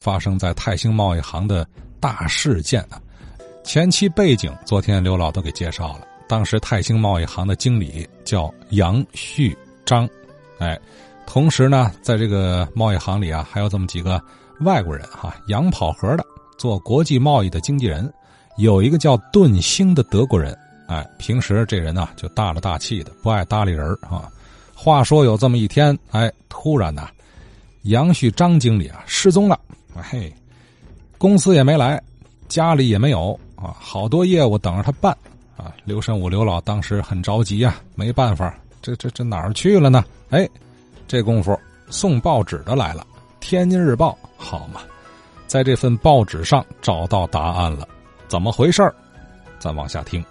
发生在泰兴贸易行的大事件啊。前期背景，昨天刘老都给介绍了。当时泰兴贸易行的经理叫杨旭章，哎，同时呢，在这个贸易行里啊，还有这么几个外国人哈，洋跑河的做国际贸易的经纪人，有一个叫顿星的德国人，哎，平时这人呢就大了大气的，不爱搭理人啊。话说有这么一天，哎，突然呐，杨旭章经理啊失踪了，嘿，公司也没来，家里也没有啊，好多业务等着他办。啊，刘神武刘老当时很着急呀，没办法，这这这哪儿去了呢？哎，这功夫送报纸的来了，《天津日报》好嘛，在这份报纸上找到答案了，怎么回事儿咱往下听，《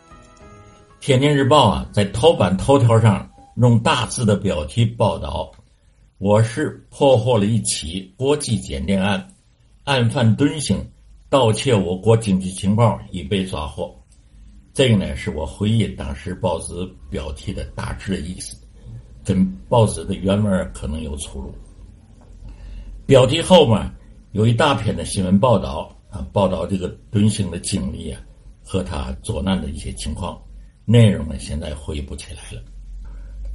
天津日报》啊，在头版头条上用大字的标题报道：“我市破获了一起国际间谍案，案犯敦星盗窃我国经济情报已被抓获。”这个呢，是我回忆当时报纸标题的大致的意思，跟报纸的原文可能有出入。标题后面有一大篇的新闻报道啊，报道这个敦星的经历啊和他作难的一些情况，内容呢现在回忆不起来了。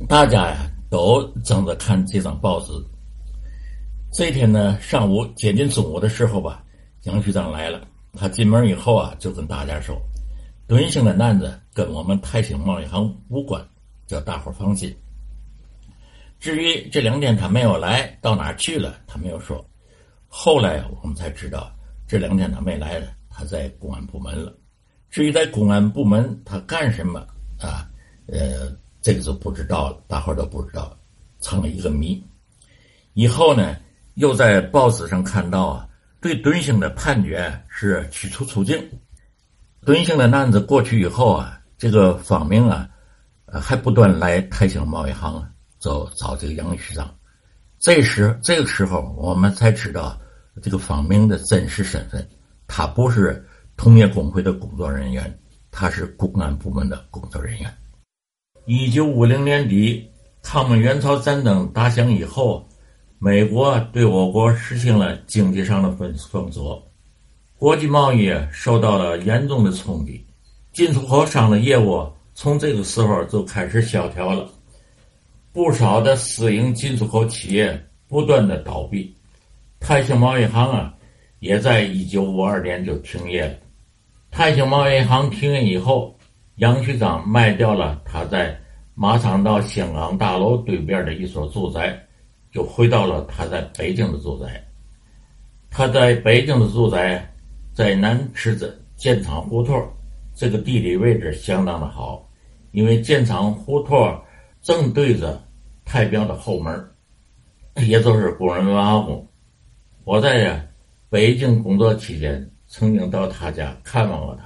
大家呀都争着看这张报纸。这天呢上午接近中午的时候吧，杨局长来了，他进门以后啊就跟大家说。敦兴的男子跟我们泰兴贸易行无关，叫大伙放心。至于这两天他没有来，到哪去了，他没有说。后来我们才知道，这两天他没来了，他在公安部门了。至于在公安部门他干什么啊？呃，这个就不知道了，大伙都不知道，成了一个谜。以后呢，又在报纸上看到啊，对敦兴的判决是驱逐出境。敦兴的案子过去以后啊，这个方明啊，还不断来泰兴贸易行，找找这个杨局长。这时这个时候，我们才知道这个方明的真实身份，他不是同业工会的工作人员，他是公安部门的工作人员。一九五零年底，抗美援朝战争打响以后，美国对我国实行了经济上的封封锁。国际贸易受到了严重的冲击，进出口商的业务从这个时候就开始萧条了，不少的私营进出口企业不断的倒闭，泰兴贸易行啊，也在一九五二年就停业了。泰兴贸易行停业以后，杨局长卖掉了他在马场道香港大楼对面的一所住宅，就回到了他在北京的住宅。他在北京的住宅。在南池子建厂胡同，这个地理位置相当的好，因为建厂胡同正对着太庙的后门，也就是工人文化宫。我在呀北京工作期间，曾经到他家看望过他。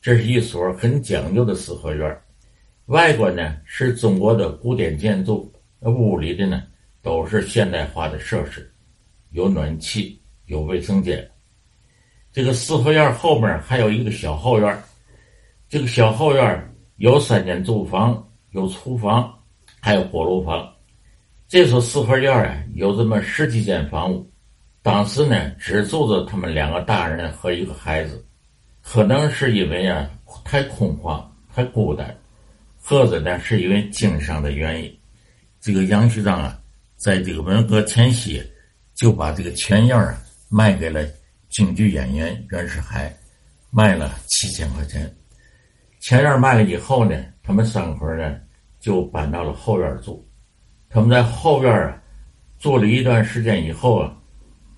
这是一所很讲究的四合院，外观呢是中国的古典建筑，屋里的呢都是现代化的设施，有暖气，有卫生间。这个四合院后面还有一个小后院，这个小后院有三间住房，有厨房，还有锅炉房。这所四合院啊，有这么十几间房屋。当时呢，只住着他们两个大人和一个孩子。可能是因为啊太空旷、太孤单，或者呢是因为经商的原因，这个杨局长啊，在这个文革前夕就把这个全院啊卖给了。京剧演员袁世海卖了七千块钱，前院卖了以后呢，他们三口呢就搬到了后院住。他们在后院啊住了一段时间以后啊，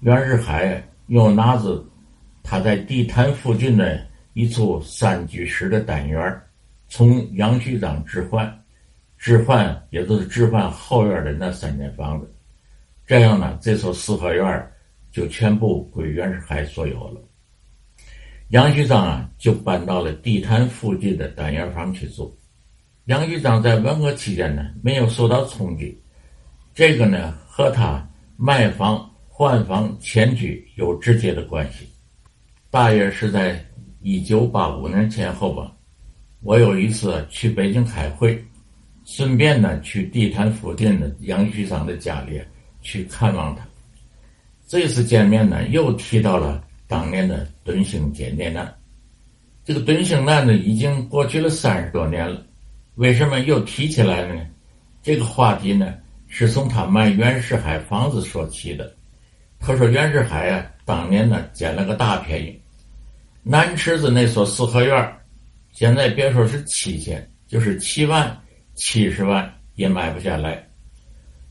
袁世海又拿着他在地坛附近的一处三居室的单元，从杨局长置换，置换也就是置换后院的那三间房子。这样呢，这所四合院。就全部归袁世海所有了。杨局长啊，就搬到了地坛附近的单元房去住。杨局长在文革期间呢，没有受到冲击，这个呢和他卖房换房迁居有直接的关系。大约是在一九八五年前后吧，我有一次去北京开会，顺便呢去地坛附近的杨局长的家里去看望他。这次见面呢，又提到了当年的敦兴检电案。这个敦兴案子已经过去了三十多年了，为什么又提起来了呢？这个话题呢，是从他卖袁世海房子说起的。他说袁世海啊，当年呢捡了个大便宜，南池子那所四合院现在别说是七千，就是七万、七十万也买不下来。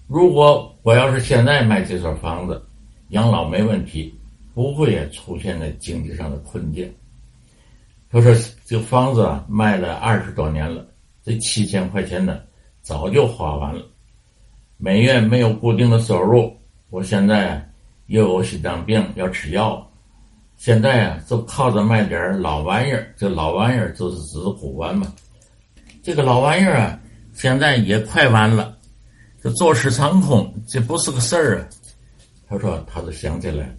如果我要是现在卖这所房子，养老没问题，不会出现在经济上的困境。他说这房子啊卖了二十多年了，这七千块钱呢早就花完了，每月没有固定的收入，我现在又有心脏病要吃药。现在啊，就靠着卖点老玩意儿，这老玩意儿就是指古玩嘛。这个老玩意儿啊，现在也快完了，这坐吃长空，这不是个事儿啊。他说，他就想起来，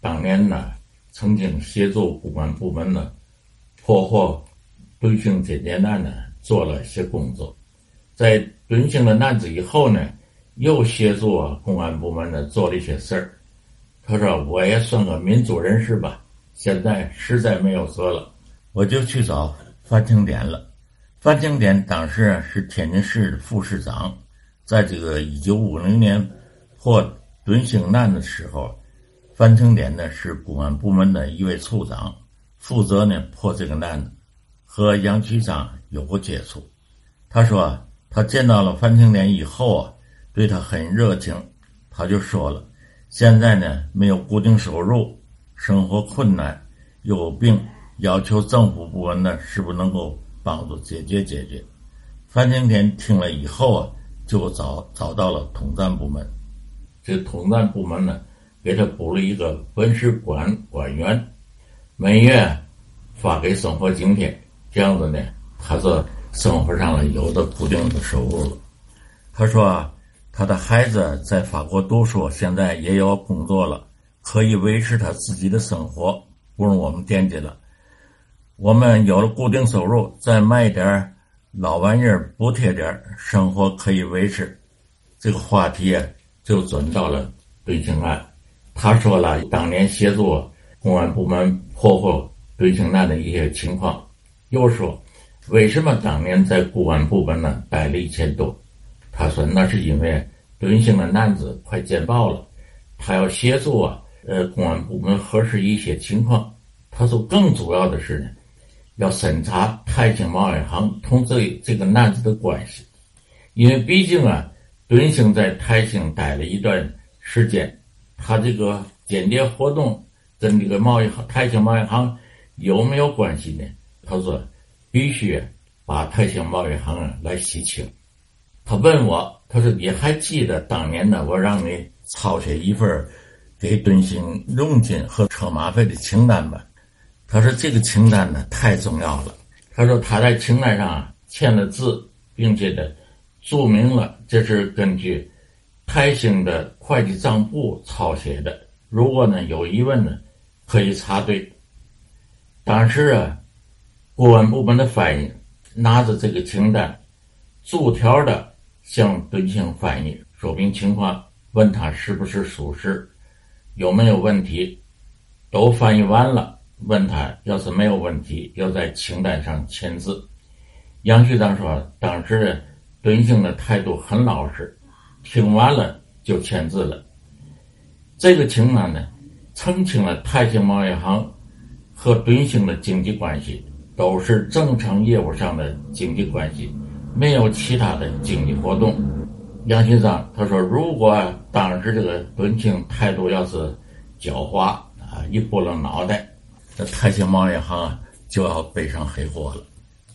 当年呢，曾经协助公安部门呢破获敦兴检电案呢，做了些工作。在敦兴的案子以后呢，又协助公安部门呢做了一些事儿。他说：“我也算个民主人士吧，现在实在没有辙了，我就去找范清典了。范清典当时是天津市的副市长，在这个一九五零年破敦兴案的时候，范清典呢是公安部门的一位处长，负责呢破这个案子，和杨局长有过接触。他说他见到了范清典以后啊，对他很热情，他就说了。”现在呢，没有固定收入，生活困难，又有病，要求政府部门呢，是不能够帮助解决解决？范青天听了以后啊，就找找到了统战部门，这统战部门呢，给他补了一个文史馆馆员，每月发给生活津贴，这样子呢，他这生活上了有的固定的收入了。他说啊。他的孩子在法国读书，现在也有工作了，可以维持他自己的生活，不用我们惦记了。我们有了固定收入，再卖点老玩意儿补贴点生活可以维持。这个话题就转到了对兴案。他说了当年协助公安部门破获对兴案的一些情况，又说为什么当年在公安部门呢待了一千多。他说：“那是因为敦兴的案子快见报了，他要协助啊，呃，公安部门核实一些情况。他说，更主要的是呢，要审查泰兴贸易行同这这个案子的关系，因为毕竟啊，敦兴在泰兴待了一段时间，他这个间谍活动跟这个贸易行泰兴贸易行有没有关系呢？他说，必须把泰兴贸易行来洗清。”他问我：“他说你还记得当年呢？我让你抄写一份给敦兴佣金和车马费的清单吧？”他说：“这个清单呢太重要了。”他说他在清单上签了字，并且呢注明了这是根据泰兴的会计账簿抄写的。如果呢有疑问呢，可以查对。当时啊，公安部门的翻译拿着这个清单，逐条的。向敦兴翻译说明情况，问他是不是属实，有没有问题，都翻译完了。问他要是没有问题，要在清单上签字。杨局长说，当时敦兴的态度很老实，听完了就签字了。这个清单呢，澄清了泰兴贸易行和敦兴的经济关系，都是正常业务上的经济关系。没有其他的经济活动，杨先生他说：“如果当时这个敦庆态度要是狡猾啊，一拨了脑袋，这泰兴贸易行啊就要背上黑锅了。”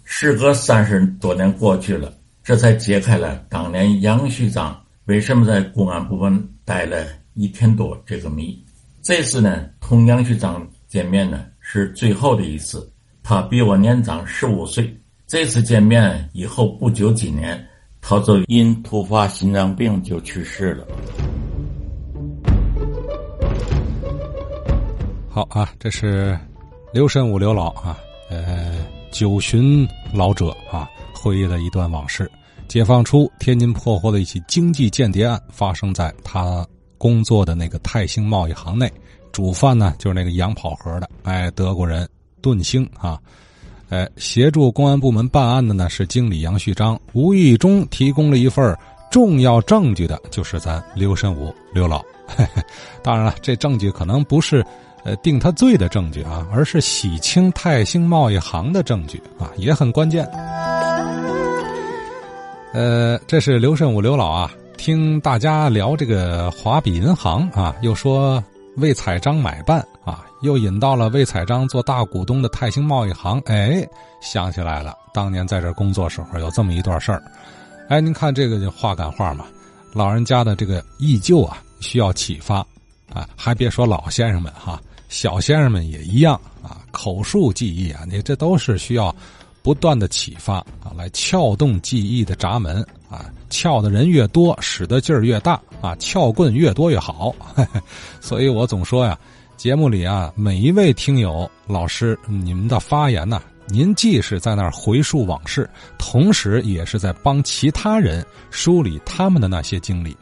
时隔三十多年过去了，这才揭开了当年杨局长为什么在公安部门待了一天多这个谜。这次呢，同杨局长见面呢是最后的一次，他比我年长十五岁。这次见面以后不久几年，他就因突发心脏病就去世了。好啊，这是刘神武刘老啊，呃，九旬老者啊，回忆了一段往事。解放初，天津破获的一起经济间谍案发生在他工作的那个泰兴贸易行内，主犯呢就是那个洋跑河的，哎，德国人顿星啊，哎，协助公安部门办案的呢是经理杨旭章，无意中提供了一份重要证据的，就是咱刘申武刘老。当然了，这证据可能不是呃定他罪的证据啊，而是洗清泰兴贸易行的证据啊，也很关键。呃，这是刘慎武刘老啊，听大家聊这个华比银行啊，又说魏彩章买办啊，又引到了魏彩章做大股东的泰兴贸易行，哎，想起来了，当年在这工作时候有这么一段事儿。哎，您看这个就话赶话嘛，老人家的这个忆旧啊，需要启发啊，还别说老先生们哈，小先生们也一样啊，口述记忆啊，你这都是需要。不断的启发啊，来撬动记忆的闸门啊，撬的人越多，使得劲儿越大啊，撬棍越多越好。所以我总说呀，节目里啊，每一位听友老师，你们的发言呢，您既是在那儿回溯往事，同时也是在帮其他人梳理他们的那些经历